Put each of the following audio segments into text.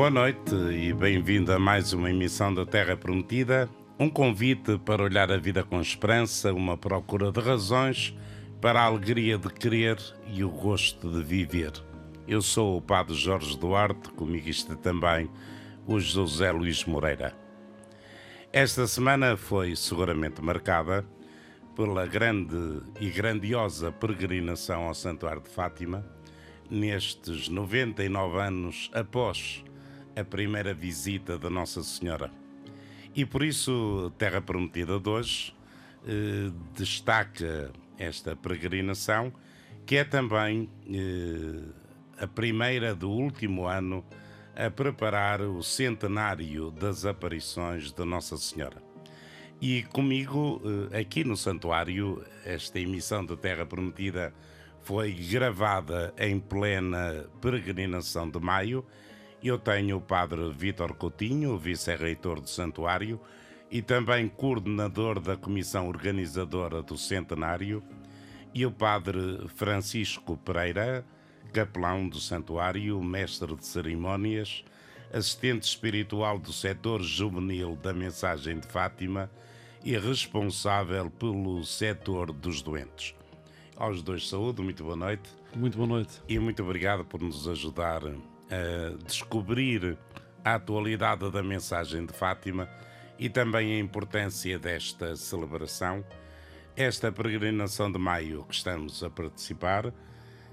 Boa noite e bem-vindo a mais uma emissão da Terra Prometida. Um convite para olhar a vida com esperança, uma procura de razões para a alegria de querer e o gosto de viver. Eu sou o Padre Jorge Duarte, comigo está também o José Luís Moreira. Esta semana foi seguramente marcada pela grande e grandiosa peregrinação ao Santuário de Fátima, nestes 99 anos após a primeira visita da Nossa Senhora. E por isso, Terra Prometida de hoje eh, destaca esta peregrinação, que é também eh, a primeira do último ano a preparar o centenário das aparições de Nossa Senhora. E comigo, eh, aqui no Santuário, esta emissão da Terra Prometida foi gravada em plena peregrinação de maio eu tenho o padre Vítor Coutinho, vice-reitor do Santuário e também coordenador da comissão organizadora do centenário, e o padre Francisco Pereira, capelão do Santuário, mestre de cerimônias, assistente espiritual do setor juvenil da Mensagem de Fátima e responsável pelo setor dos doentes. Aos dois, saúde, muito boa noite. Muito boa noite. E muito obrigado por nos ajudar descobrir a atualidade da mensagem de Fátima e também a importância desta celebração. Esta peregrinação de maio que estamos a participar,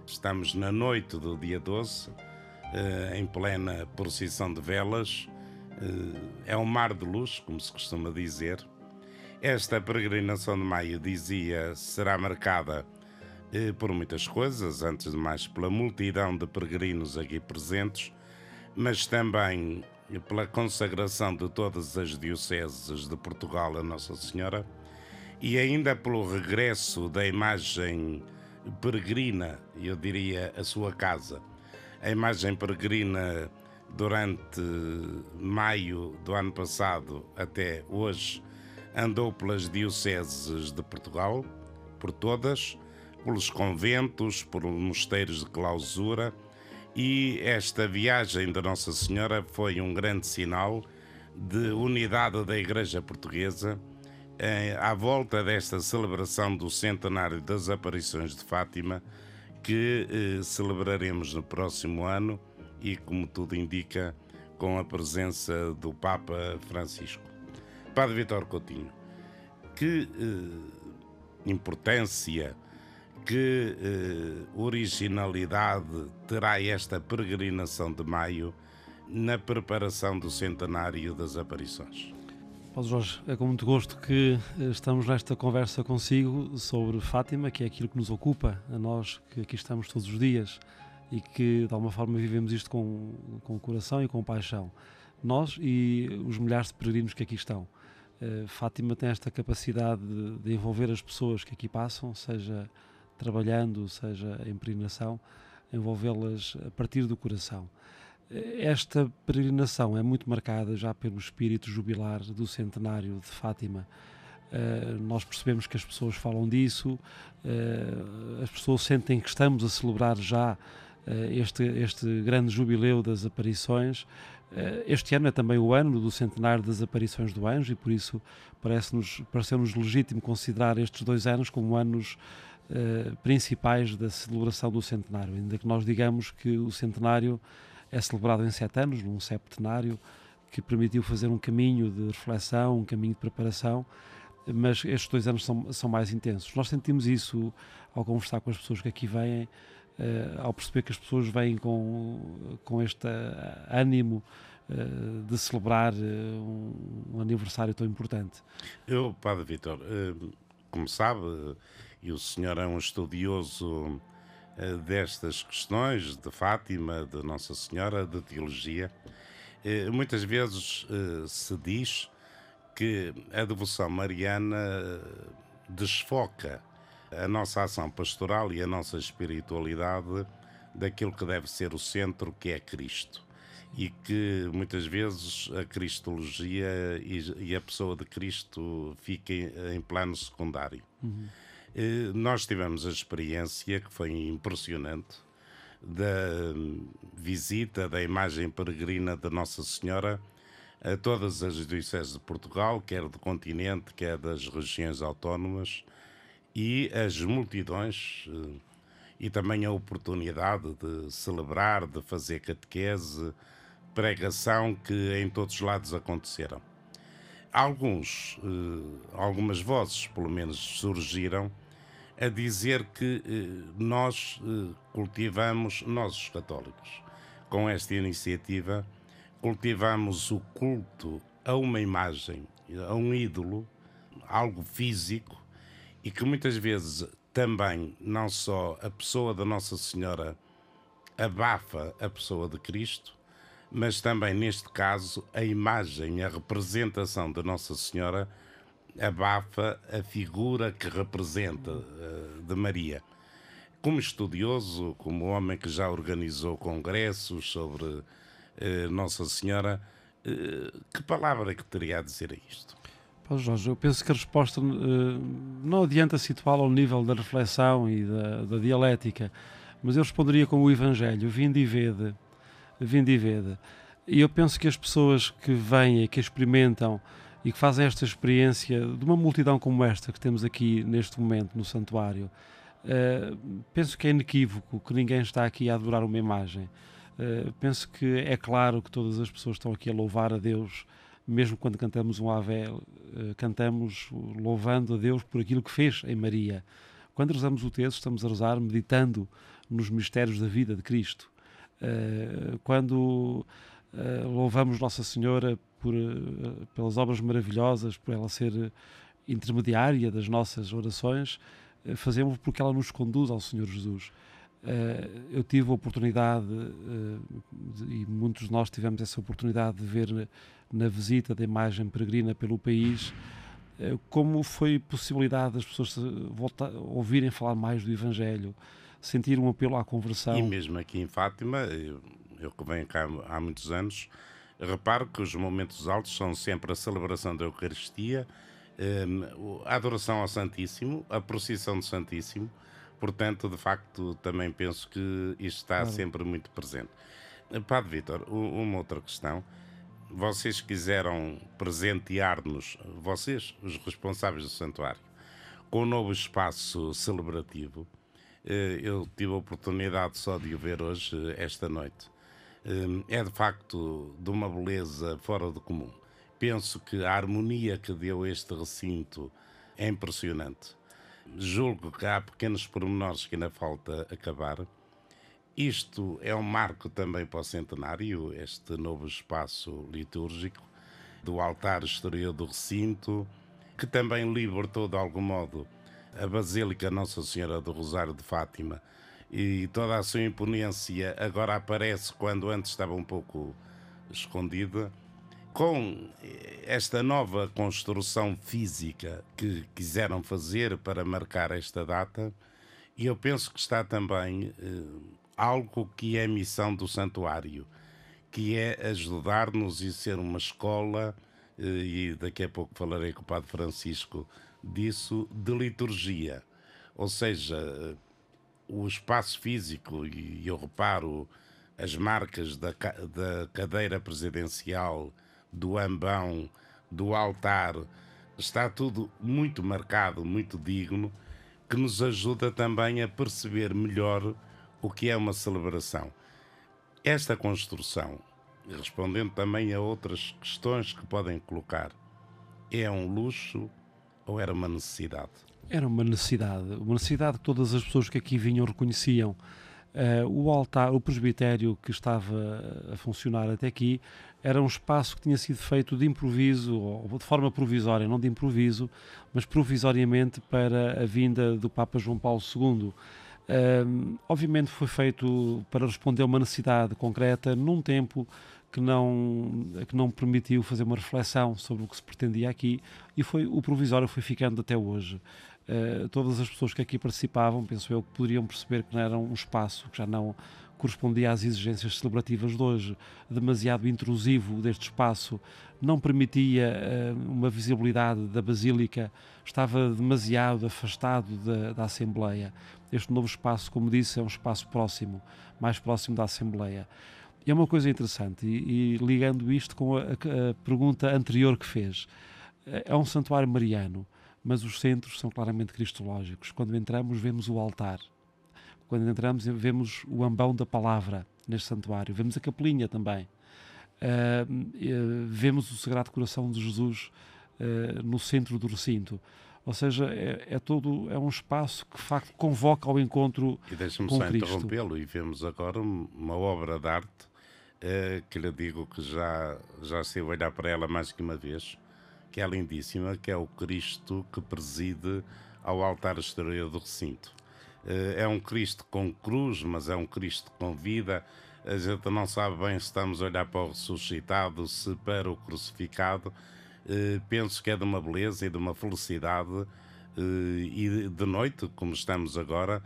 estamos na noite do dia 12, eh, em plena procissão de velas. Eh, é um mar de luz, como se costuma dizer. Esta peregrinação de maio, dizia, será marcada eh, por muitas coisas, antes de mais pela multidão de peregrinos aqui presentes, mas também pela consagração de todas as dioceses de Portugal a Nossa Senhora e ainda pelo regresso da imagem peregrina, eu diria, a sua casa. A imagem peregrina durante maio do ano passado até hoje andou pelas dioceses de Portugal, por todas, pelos conventos, por mosteiros de clausura, e esta viagem da Nossa Senhora foi um grande sinal de unidade da Igreja Portuguesa eh, à volta desta celebração do centenário das aparições de Fátima, que eh, celebraremos no próximo ano e, como tudo indica, com a presença do Papa Francisco. Padre Vitor Coutinho, que eh, importância que eh, originalidade terá esta peregrinação de maio na preparação do centenário das aparições? Paulo Jorge, é com muito gosto que eh, estamos nesta conversa consigo sobre Fátima, que é aquilo que nos ocupa, a nós que aqui estamos todos os dias e que de alguma forma vivemos isto com, com coração e com paixão. Nós e os milhares de peregrinos que aqui estão. Uh, Fátima tem esta capacidade de, de envolver as pessoas que aqui passam, seja trabalhando, seja em peregrinação, envolvê-las a partir do coração. Esta peregrinação é muito marcada já pelo espírito jubilar do centenário de Fátima. Uh, nós percebemos que as pessoas falam disso, uh, as pessoas sentem que estamos a celebrar já uh, este, este grande jubileu das aparições. este ano é também o ano do centenário das aparições do anjo e por isso parece-nos pareceu -nos legítimo considerar estes dois anos como anos uh, principais da celebração do centenário, ainda que nós digamos que o centenário é celebrado em sete anos, num septenário, que permitiu fazer um caminho de reflexão, um caminho de preparação, mas estes dois anos são, são mais intensos. Nós sentimos isso ao conversar com as pessoas que aqui vêm, uh, ao perceber que as pessoas vêm com, com este ânimo uh, de celebrar um, um, aniversário tão importante. Eu, Padre Vitor, como sabe, e o senhor é um estudioso uh, destas questões de Fátima, de Nossa Senhora, de teologia. Uh, muitas vezes uh, se diz que a devoção mariana desfoca a nossa ação pastoral e a nossa espiritualidade daquilo que deve ser o centro, que é Cristo. E que muitas vezes a Cristologia e, a pessoa de Cristo fica em, plano secundário. Uhum. Eh, nós tivemos a experiência que foi impressionante da hum, visita da imagem peregrina de Nossa Senhora a todas as dioceses de Portugal, quer do continente, quer das regiões autónomas, e as multidões eh, e também a oportunidade de celebrar, de fazer catequese, pregação que em todos os lados aconteceram. Alguns, eh, algumas vozes, pelo menos, surgiram a dizer que eh, nós cultivamos, nós os católicos, com esta iniciativa, cultivamos o culto a uma imagem, a um ídolo, algo físico, e que muitas vezes também não só a pessoa da Nossa Senhora abafa a pessoa de Cristo, mas também neste caso a imagem, a representação da Nossa Senhora abafa a figura que representa uh, de Maria. Como estudioso, como homem que já organizou congressos sobre eh, Nossa Senhora, eh, que palavra é que teria a dizer a isto? Paulo Jorge, eu penso que a resposta não adianta situá-la ao nível da reflexão e da, da, dialética, mas eu responderia com o Evangelho, vinde e vede, vinde e vede. E eu penso que as pessoas que vêm e que experimentam e que fazem esta experiência de uma multidão como esta que temos aqui neste momento no santuário, penso que é inequívoco que ninguém está aqui a adorar uma imagem Uh, penso que é claro que todas as pessoas estão aqui a louvar a Deus, mesmo quando cantamos um Ave, uh, cantamos louvando a Deus por aquilo que fez em Maria. Quando rezamos o texto, estamos a rezar meditando nos mistérios da vida de Cristo. Uh, quando louvamos Nossa Senhora por, pelas obras maravilhosas, por ela ser intermediária das nossas orações, fazemos porque ela nos conduz ao Senhor Jesus. Eu tive a oportunidade, e muitos de nós tivemos essa oportunidade de ver na, visita da imagem peregrina pelo país como foi possibilidade das pessoas voltar, ouvirem falar mais do Evangelho, sentir um apelo à conversão. E mesmo aqui em Fátima, eu, eu que venho cá há muitos anos, reparo que os momentos altos são sempre a celebração da Eucaristia, a adoração ao Santíssimo, a procissão do Santíssimo Portanto, de facto, também penso que isto está claro. sempre muito presente. Padre Vitor, uma outra questão. Vocês quiseram presentear-nos, vocês, os responsáveis do santuário, com um novo espaço celebrativo. Eh, eu tive a oportunidade só de o ver hoje, eh, esta noite. Eh, é de facto de uma beleza fora do comum. Penso que a harmonia que deu este recinto é impressionante julgo que há pequenos pormenores que ainda falta acabar. Isto é um marco também para o centenário, este novo espaço litúrgico do altar exterior do recinto, que também libertou de algum modo a Basílica Nossa Senhora do Rosário de Fátima e toda a sua imponência agora aparece quando antes estava um pouco escondida com esta nova construção física que quiseram fazer para marcar esta data, e eu penso que está também eh, algo que é a missão do santuário, que é ajudar-nos e ser uma escola, eh, e daqui a pouco falarei com o Padre Francisco disso, de liturgia. Ou seja, o espaço físico, e eu reparo as marcas da, da cadeira presidencial do ambão, do altar, está tudo muito marcado, muito digno, que nos ajuda também a perceber melhor o que é uma celebração. Esta construção, respondendo também a outras questões que podem colocar, é um luxo ou era uma necessidade? Era uma necessidade, uma necessidade que todas as pessoas que aqui vinham reconheciam. Uh, o altar, o presbitério que estava a funcionar até aqui, era um espaço que tinha sido feito de improviso, ou de forma provisória, não de improviso, mas provisoriamente para a vinda do Papa João Paulo II. Uh, obviamente foi feito para responder a uma necessidade concreta num tempo que não que não permitiu fazer uma reflexão sobre o que se pretendia aqui e foi o provisório foi ficando até hoje Uh, todas as pessoas que aqui participavam, penso eu, que poderiam perceber que não era um espaço que já não correspondia às exigências celebrativas de hoje, demasiado intrusivo deste espaço, não permitia uh, uma visibilidade da Basílica, estava demasiado afastado da, da, Assembleia. Este novo espaço, como disse, é um espaço próximo, mais próximo da Assembleia. E é uma coisa interessante, e, e ligando isto com a, a, pergunta anterior que fez, é um santuário mariano, mas os centros são claramente cristológicos. Quando entramos, vemos o altar quando entramos, vemos o ambão da palavra neste santuário, vemos a capelinha também. Uh, vemos o Sagrado Coração de Jesus uh, no centro do recinto. Ou seja, é, é, todo é um espaço que de facto convoca ao encontro e deixa-me só interrompê-lo e vemos agora uma obra de arte uh, que lhe digo que já já se olhar para ela mais que uma vez que é lindíssima que é o Cristo que preside ao altar exterior do recinto eh, é um Cristo com cruz, mas é um Cristo com vida. A gente não sabe bem se estamos a olhar para o ressuscitado, se para o crucificado. Eh, penso que é de uma beleza e de uma felicidade. Eh, e de noite, como estamos agora,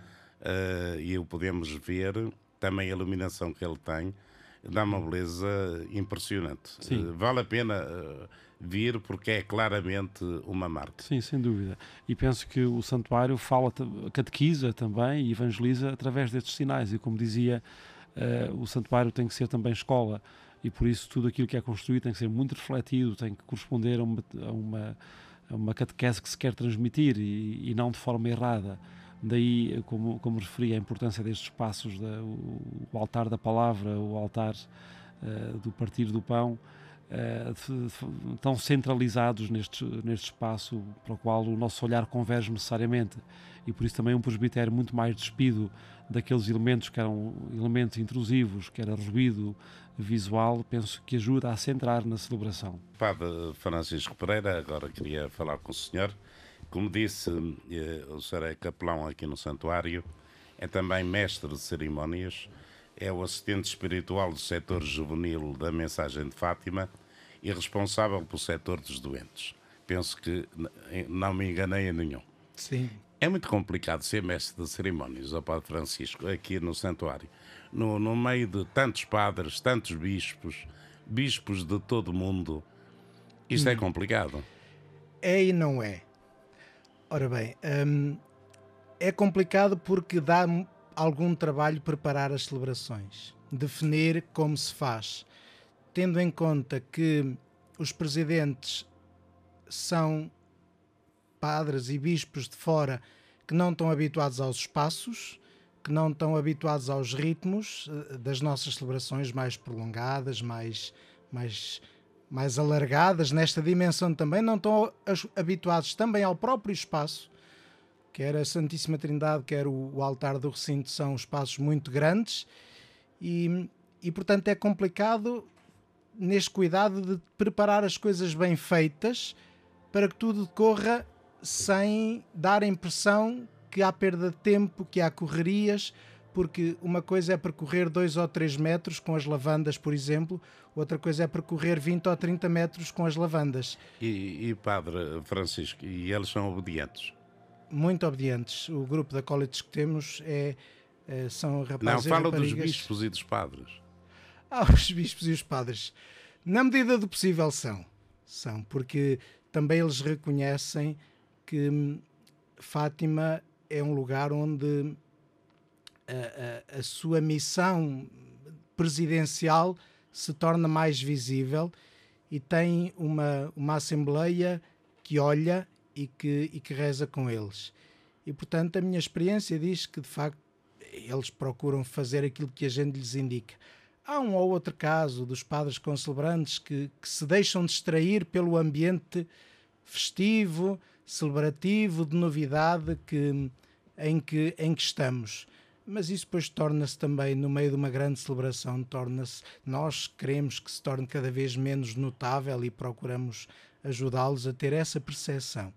e o podemos ver, também a iluminação que ele tem, dá uma beleza impressionante. Vale a pena vir porque é claramente uma marca. Sim, sem dúvida. E penso que o santuário fala, catequiza também e evangeliza através destes sinais. E como dizia, uh, o santuário tem que ser também escola. E por isso tudo aquilo que é construído tem que ser muito refletido, tem que corresponder a uma, a uma, a uma catequese que se quer transmitir e, e, não de forma errada. Daí, como, como referi, a importância destes espaços, da, o, o, altar da palavra, o altar uh, do partir do pão, uh, tão centralizados neste, neste espaço para o qual o nosso olhar converge necessariamente e por isso também um presbitério muito mais despido daqueles elementos que eram elementos intrusivos, que era ruído visual, penso que ajuda a centrar na celebração. Padre Francisco Pereira, agora queria falar com o senhor. Como disse, eh, o senhor é capelão aqui no santuário, é também mestre de cerimónias, é o assistente espiritual do setor juvenil da Mensagem de Fátima e responsável pelo setor dos doentes. Penso que não me enganei a nenhum. Sim. É muito complicado ser mestre de cerimónias, ao Padre Francisco, aqui no santuário. No, no meio de tantos padres, tantos bispos, bispos de todo o mundo. Isto hum. é complicado. É e não é. Ora bem, hum, é complicado porque dá algum trabalho preparar as celebrações, definir como se faz tendo em conta que os presidentes são padres e bispos de fora que não estão habituados aos espaços, que não estão habituados aos ritmos eh, das nossas celebrações mais prolongadas, mais, mais, mais alargadas, nesta dimensão também, não estão habituados também ao próprio espaço, quer a Santíssima Trindade, quer o, altar do recinto, são espaços muito grandes e, e portanto é complicado neste cuidado de preparar as coisas bem feitas para que tudo decorra sem dar a impressão que há perda de tempo, que há correrias, porque uma coisa é percorrer 2 ou 3 metros com as lavandas, por exemplo, outra coisa é percorrer 20 ou 30 metros com as lavandas. E, e Padre Francisco, e eles são obedientes? Muito obedientes. O grupo da College que temos é, é são rapazes Não, fala dos bispos e dos padres. Ah, os bispos e os padres, na medida do possível, são. São, porque também eles reconhecem que hum, Fátima é um lugar onde a, a, a sua missão presidencial se torna mais visível e tem uma, uma assembleia que olha e que, e que reza com eles. E portanto, a minha experiência diz que de facto eles procuram fazer aquilo que a gente lhes indica. Há um ou outro caso dos padres concelebrantes que, que se deixam distrair pelo ambiente festivo, celebrativo, de novidade que, em, que, em que estamos. Mas isso depois torna-se também, no meio de uma grande celebração, torna-se. Nós queremos que se torne cada vez menos notável e procuramos ajudá-los a ter essa percepção.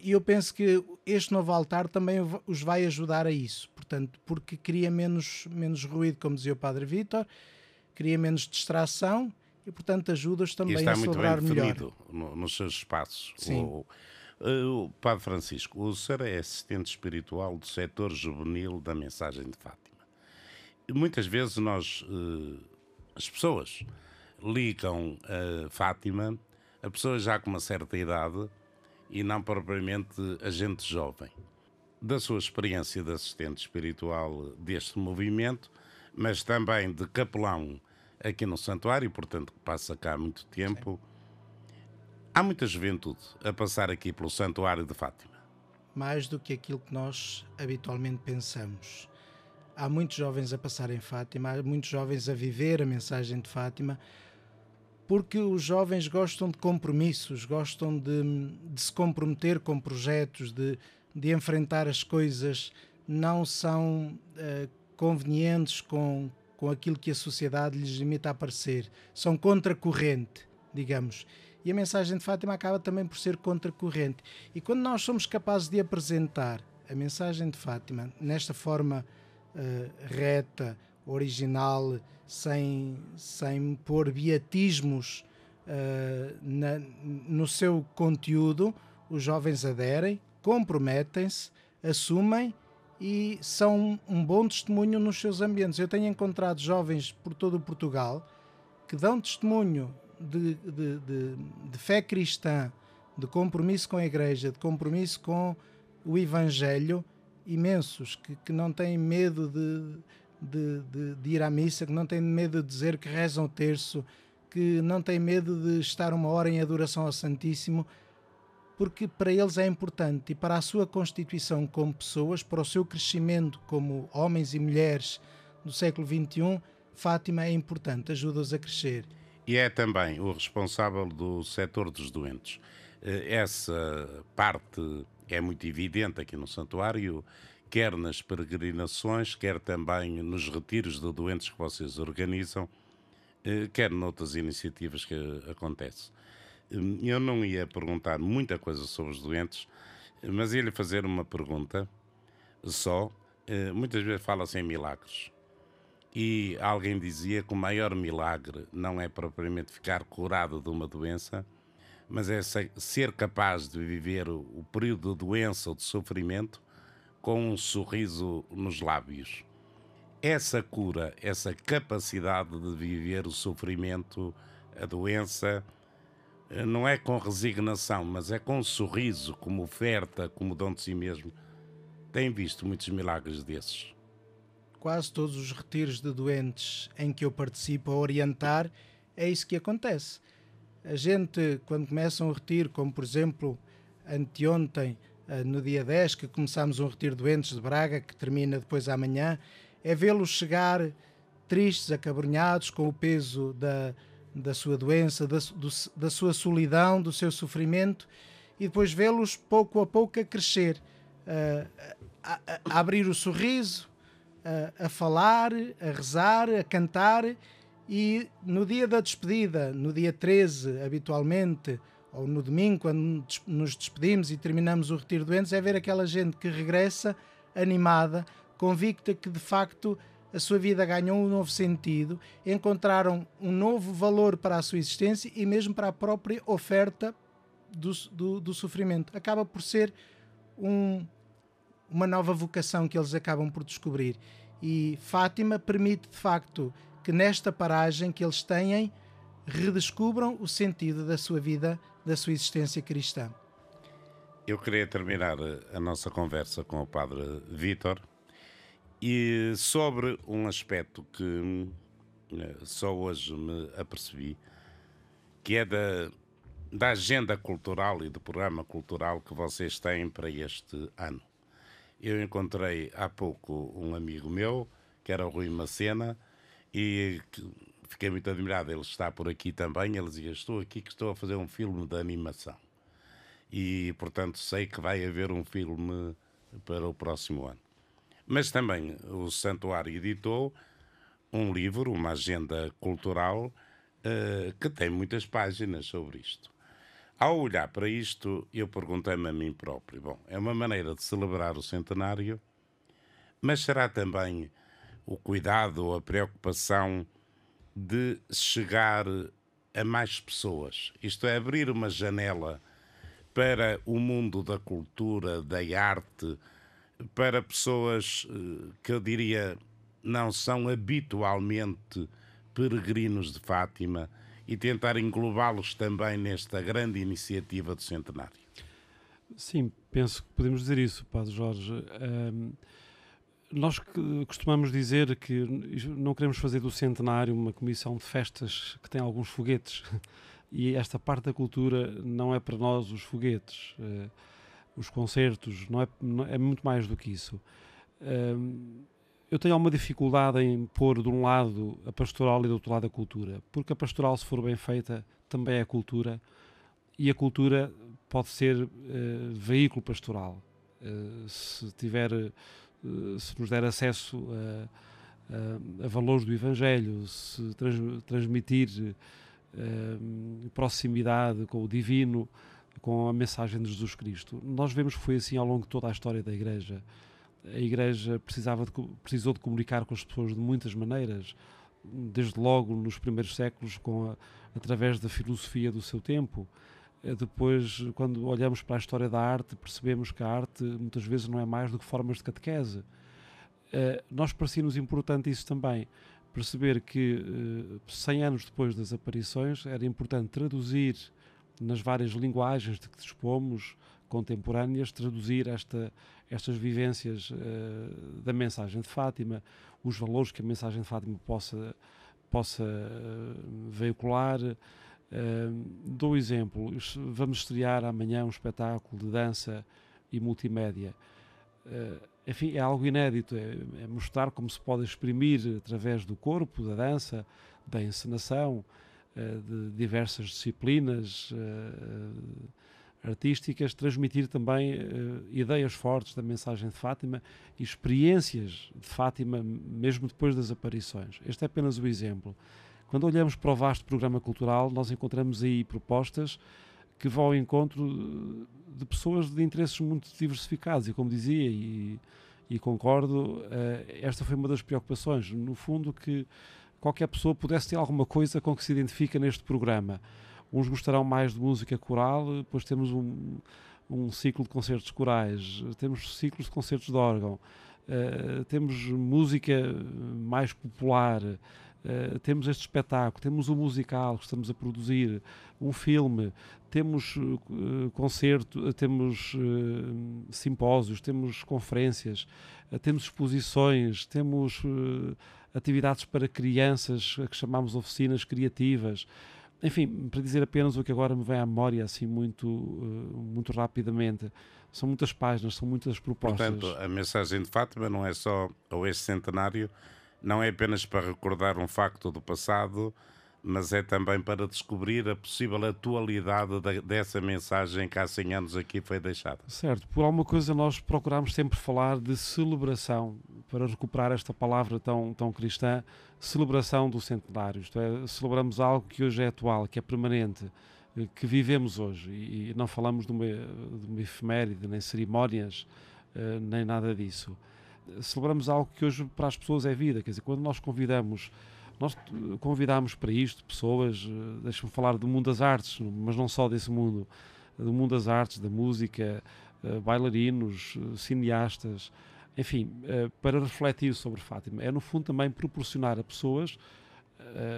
E eu penso que este novo altar também os vai ajudar a isso, portanto, porque cria menos, menos ruído, como dizia o Padre Vítor, cria menos distração e, portanto, ajuda-os também a celebrar melhor. No, nos seus espaços. Sim. O, Uh, Padre Francisco, o senhor é assistente espiritual do setor juvenil da mensagem de Fátima. E muitas vezes nós, uh, as pessoas, ligam a Fátima a pessoas já com uma certa idade e não propriamente a gente jovem. Da sua experiência de assistente espiritual deste movimento, mas também de capelão aqui no santuário, portanto que passa cá há muito tempo, Há muita juventude a passar aqui pelo Santuário de Fátima. Mais do que aquilo que nós habitualmente pensamos. Há muitos jovens a passar em Fátima, há muitos jovens a viver a mensagem de Fátima, porque os jovens gostam de compromissos, gostam de, de se comprometer com projetos, de, de enfrentar as coisas, não são uh, convenientes com, com aquilo que a sociedade lhes limita a parecer, são contracorrente, digamos e a mensagem de Fátima acaba também por ser contracorrente. E quando nós somos capazes de apresentar a mensagem de Fátima nesta forma uh, reta, original, sem, sem pôr beatismos uh, na, no seu conteúdo, os jovens aderem, comprometem-se, assumem e são um bom testemunho nos seus ambientes. Eu tenho encontrado jovens por todo o Portugal que dão testemunho de, de, de, de fé cristã, de compromisso com a Igreja, de compromisso com o Evangelho, imensos, que, que não têm medo de, de, de, de, ir à missa, que não têm medo de dizer que rezam o terço, que não têm medo de estar uma hora em adoração ao Santíssimo, porque para eles é importante e para a sua constituição como pessoas, para o seu crescimento como homens e mulheres do século XXI, Fátima é importante, ajuda-os a crescer e é também o responsável do setor dos doentes. Eh, essa parte é muito evidente aqui no santuário, quer nas peregrinações, quer também nos retiros de doentes que vocês organizam, eh, quer noutras iniciativas que acontecem. Eh, eu não ia perguntar muita coisa sobre os doentes, mas ia lhe fazer uma pergunta só. Muitas vezes fala-se em milagres. E alguém dizia que o maior milagre não é propriamente ficar curado de uma doença, mas é ser capaz de viver o período de doença ou de sofrimento com um sorriso nos lábios. Essa cura, essa capacidade de viver o sofrimento, a doença, não é com resignação, mas é com um sorriso, como oferta, como dom de si mesmo. Tem visto muitos milagres desses quase todos os retiros de doentes em que eu participo a orientar, é isso que acontece. A gente, quando começa um retiro, como por exemplo anteontem, eh, no dia 10, que começamos um retiro doentes de Braga, que termina depois amanhã, é vê-los chegar tristes, acabrunhados, com o peso da, da sua doença, da, do, da sua solidão, do seu sofrimento, e depois vê-los pouco a pouco a crescer, eh, a, a, a abrir o sorriso, a, a falar, a rezar, a cantar e no dia da despedida, no dia 13, habitualmente, ou no domingo, quando nos despedimos e terminamos o retiro doentes, é ver aquela gente que regressa animada, convicta que de facto a sua vida ganhou um novo sentido, encontraram um novo valor para a sua existência e mesmo para a própria oferta do, do, do sofrimento. Acaba por ser um, uma nova vocação que eles acabam por descobrir. E Fátima permite, de facto, que nesta paragem que eles têm, redescubram o sentido da sua vida, da sua existência cristã. Eu queria terminar a nossa conversa com o Padre Vítor e sobre um aspecto que eh, só hoje me apercebi, que é da, da agenda cultural e do programa cultural que vocês têm para este ano. Eu encontrei há pouco um amigo meu, que era o Rui Macena, e fiquei muito admirado. Ele está por aqui também. Ele dizia: Estou aqui que estou a fazer um filme de animação. E, portanto, sei que vai haver um filme para o próximo ano. Mas também o Santuário editou um livro, uma agenda cultural, uh, que tem muitas páginas sobre isto. Ao olhar para isto, eu perguntei-me a mim próprio: bom, é uma maneira de celebrar o centenário, mas será também o cuidado a preocupação de chegar a mais pessoas? Isto é, abrir uma janela para o mundo da cultura, da arte, para pessoas eh, que eu diria não são habitualmente peregrinos de Fátima e tentar englobá-los também nesta grande iniciativa do centenário? Sim, penso que podemos dizer isso, Padre Jorge. Nós costumamos dizer que não queremos fazer do centenário uma comissão de festas que tem alguns foguetes e esta parte da cultura não é para nós os foguetes, uh, os concertos, não é, não é, muito mais do que isso. Uh, eu tenho alguma dificuldade em pôr de um lado a pastoral e do outro lado a cultura, porque a pastoral, se for bem feita, também é cultura e a cultura pode ser uh, veículo pastoral. se tiver, se nos der acesso a, a, a valores do Evangelho, se trans, transmitir uh, proximidade com o divino, com a mensagem de Jesus Cristo. Nós vemos que foi assim ao longo de toda a história da Igreja. A Igreja precisava de, precisou de comunicar com as pessoas de muitas maneiras, desde logo nos primeiros séculos, com a, através da filosofia do seu tempo. Eh, depois, quando olhamos para a história da arte, percebemos que a arte muitas vezes não é mais do que formas de catequese. Uh, nós parecia-nos importante isso também perceber que, 100 eh, anos depois das aparições, era importante traduzir nas várias linguagens de que dispomos contemporâneas, traduzir esta, estas vivências uh, da mensagem de Fátima, os valores que a mensagem de Fátima possa, possa veicular. Uh, dou exemplo, vamos estrear amanhã um espetáculo de dança e multimédia. Uh, enfim, é algo inédito, é, é, mostrar como se pode exprimir através do corpo, da dança, da encenação, uh, de diversas disciplinas uh, artísticas, transmitir também ideias fortes da mensagem de Fátima e experiências de Fátima, mesmo depois das aparições. Este é apenas o exemplo. Quando olhamos para o vasto programa cultural, nós encontramos aí propostas que vão ao encontro de pessoas de interesses muito diversificados e como dizia e, e concordo, uh, esta foi uma das preocupações, no fundo que qualquer pessoa pudesse ter alguma coisa com que se identifica neste programa. Uns gostarão mais de música coral, depois temos um, um ciclo de concertos corais, temos ciclos de concertos de órgão, uh, temos música mais popular, uh, temos este espetáculo, temos o um musical que estamos a produzir, um filme, temos uh, concerto, uh, temos uh, simpósios, temos conferências, temos exposições, temos atividades para crianças, que chamamos oficinas criativas. Enfim, para dizer apenas o que agora me vem à memória, assim, muito, muito rapidamente. São muitas páginas, são muitas propostas. Portanto, a mensagem de Fátima não é só ao este centenário, não é apenas para recordar um facto do passado, mas é também para descobrir a possível atualidade da, dessa mensagem que há 100 anos aqui foi deixada. Certo, por alguma coisa nós procuramos sempre falar de celebração, para recuperar esta palavra tão, tão cristã, celebração do centenário, isto é, celebramos algo que hoje é atual, que é permanente, eh, que vivemos hoje, e, não falamos de uma, de uma efeméride, nem cerimónias, eh, nem nada disso. Celebramos algo que hoje para as pessoas é vida, quer dizer, quando nós convidamos nós convidámos para isto pessoas, eh, deixa-me falar do mundo das artes, mas não só desse mundo, do mundo das artes, da música, eh, bailarinos, eh, cineastas, enfim, para refletir sobre Fátima. É, no fundo, também proporcionar a pessoas,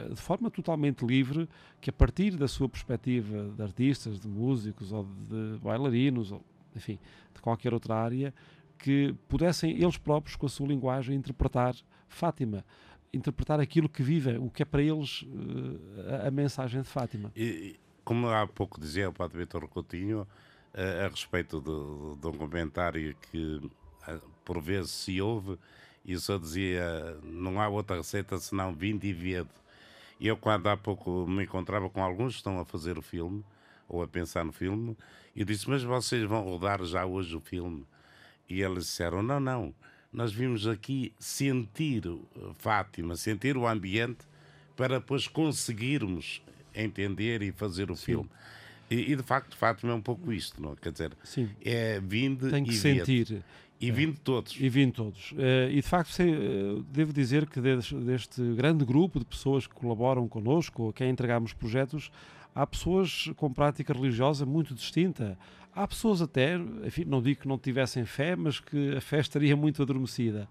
de forma totalmente livre, que a partir da sua perspectiva de artistas, de músicos ou de bailarinos, ou, enfim, de qualquer outra área, que pudessem eles próprios, com a sua linguagem, interpretar Fátima interpretar aquilo que vivem, o que é para eles uh, a, a, mensagem de Fátima. E, como há pouco dizia o Padre Vitor Coutinho, uh, a respeito de, de, um comentário que uh, por vezes se ouve, e só dizia não há outra receita senão vinho e viedo. Eu, quando há pouco me encontrava com alguns que estão a fazer o filme, ou a pensar no filme, e disse: Mas vocês vão rodar já hoje o filme? E eles disseram: Não, não nós vimos aqui sentir Fátima, sentir o ambiente para depois conseguirmos entender e fazer o Sim. filme. E, e, de facto, Fátima é um pouco isto, não? Quer dizer, Sim. é vindo Tem que e sentir. E é. vindo todos. E vindo todos. Uh, e de facto, uh, devo dizer que deste, deste, grande grupo de pessoas que colaboram connosco, a quem entregamos projetos, há pessoas com prática religiosa muito distinta. Há pessoas até, enfim, não digo que não tivessem fé, mas que a fé estaria muito adormecida.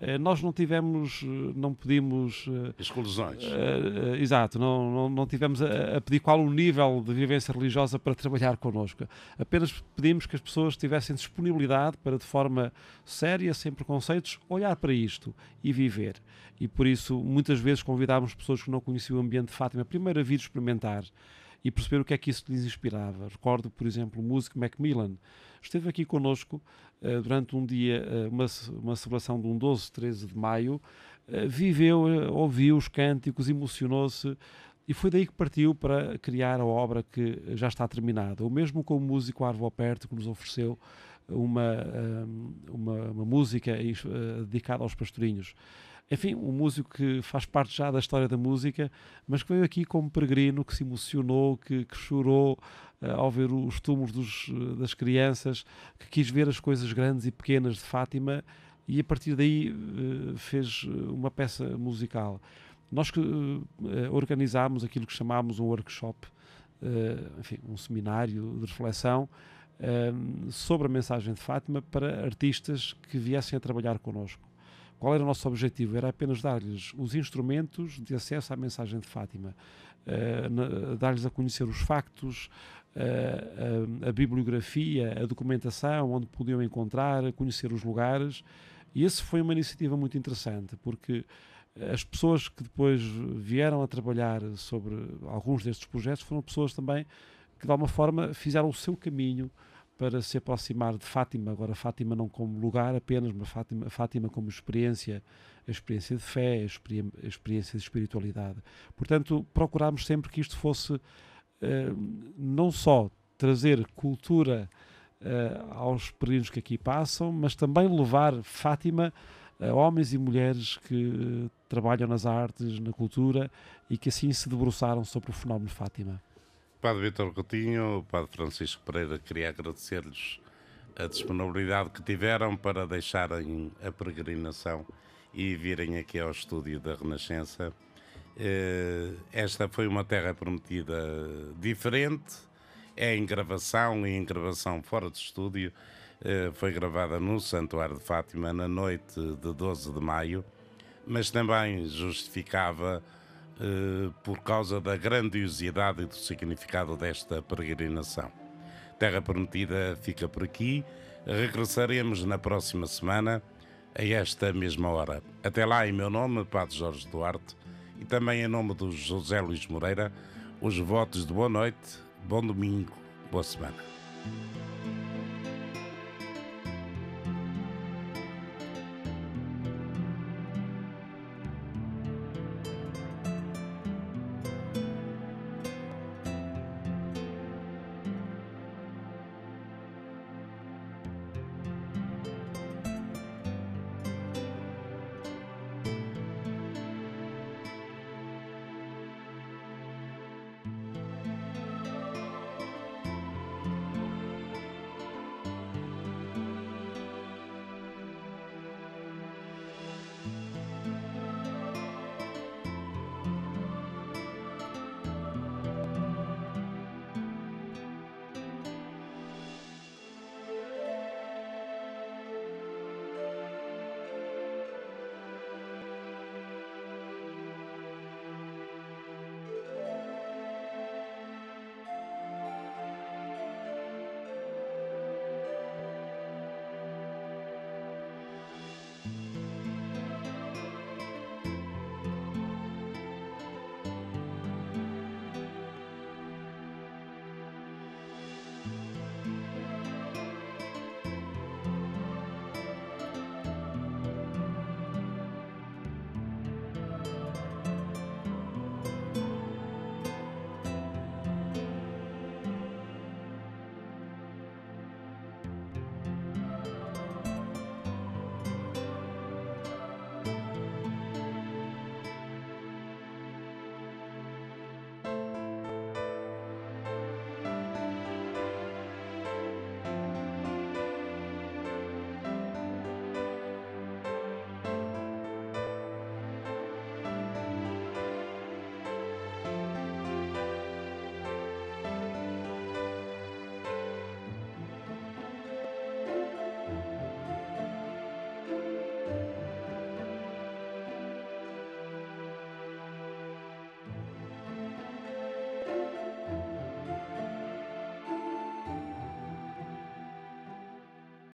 Eh, nós não tivemos, eh, não pedimos. Eh, Exclusões. Uh, uh, exato, não, não, não tivemos a, a, pedir qual o nível de vivência religiosa para trabalhar connosco. Apenas pedimos que as pessoas tivessem disponibilidade para, de forma séria, sem preconceitos, olhar para isto e viver. E por isso, muitas vezes convidámos pessoas que não conheciam o ambiente de Fátima, primeiro a vir experimentar e perceber o que é que isso lhes inspirava. Recordo, por exemplo, o músico Macmillan esteve aqui connosco uh, durante um dia, uh, uma, uma celebração de um 12, 13 de maio, uh, viveu, ouviu os cânticos, emocionou-se e foi daí que partiu para criar a obra que já está terminada. O mesmo com o músico Arvo Aperto, que nos ofereceu uma, uma, uma música dedicada aos pastorinhos enfim, um músico que faz parte já da história da música, mas que veio aqui como peregrino, que se emocionou, que, que chorou uh, ao ver os túmulos dos, uh, das crianças, que quis ver as coisas grandes e pequenas de Fátima e a partir daí uh, fez uma peça musical. Nós que organizámos aquilo que chamámos um workshop, enfim, um seminário de reflexão sobre a mensagem de Fátima para artistas que viessem a trabalhar connosco. Qual era o nosso objetivo? Era apenas dar-lhes os instrumentos de acesso à mensagem de Fátima, uh, dar-lhes a conhecer os factos, uh, a, a, bibliografia, a documentação, onde podiam encontrar, conhecer os lugares. E essa foi uma iniciativa muito interessante, porque as pessoas que depois vieram a trabalhar sobre alguns destes projetos foram pessoas também que, de alguma forma, fizeram o seu caminho para se aproximar de Fátima, agora Fátima não como lugar apenas, mas Fátima, Fátima como experiência, a experiência de fé, a, experiência de espiritualidade. Portanto, procurámos sempre que isto fosse uh, não só trazer cultura uh, aos peregrinos que aqui passam, mas também levar Fátima a homens e mulheres que trabalham nas artes, na cultura e que assim se debruçaram sobre o fenómeno de Fátima. Padre Vitor Coutinho, Padre Francisco Pereira, queria agradecer-lhes a disponibilidade que tiveram para deixarem a peregrinação e virem aqui ao estúdio da Renascença. Eh, esta foi uma terra prometida diferente, é em gravação e em gravação fora de estúdio. Eh, foi gravada no Santuário de Fátima na noite de 12 de maio, mas também justificava por causa da grandiosidade e do significado desta peregrinação. Terra Prometida fica por aqui. Regressaremos na próxima semana, a esta mesma hora. Até lá, em meu nome, Padre Jorge Duarte, e também em nome do José Luís Moreira, os votos de boa noite, bom domingo, boa semana.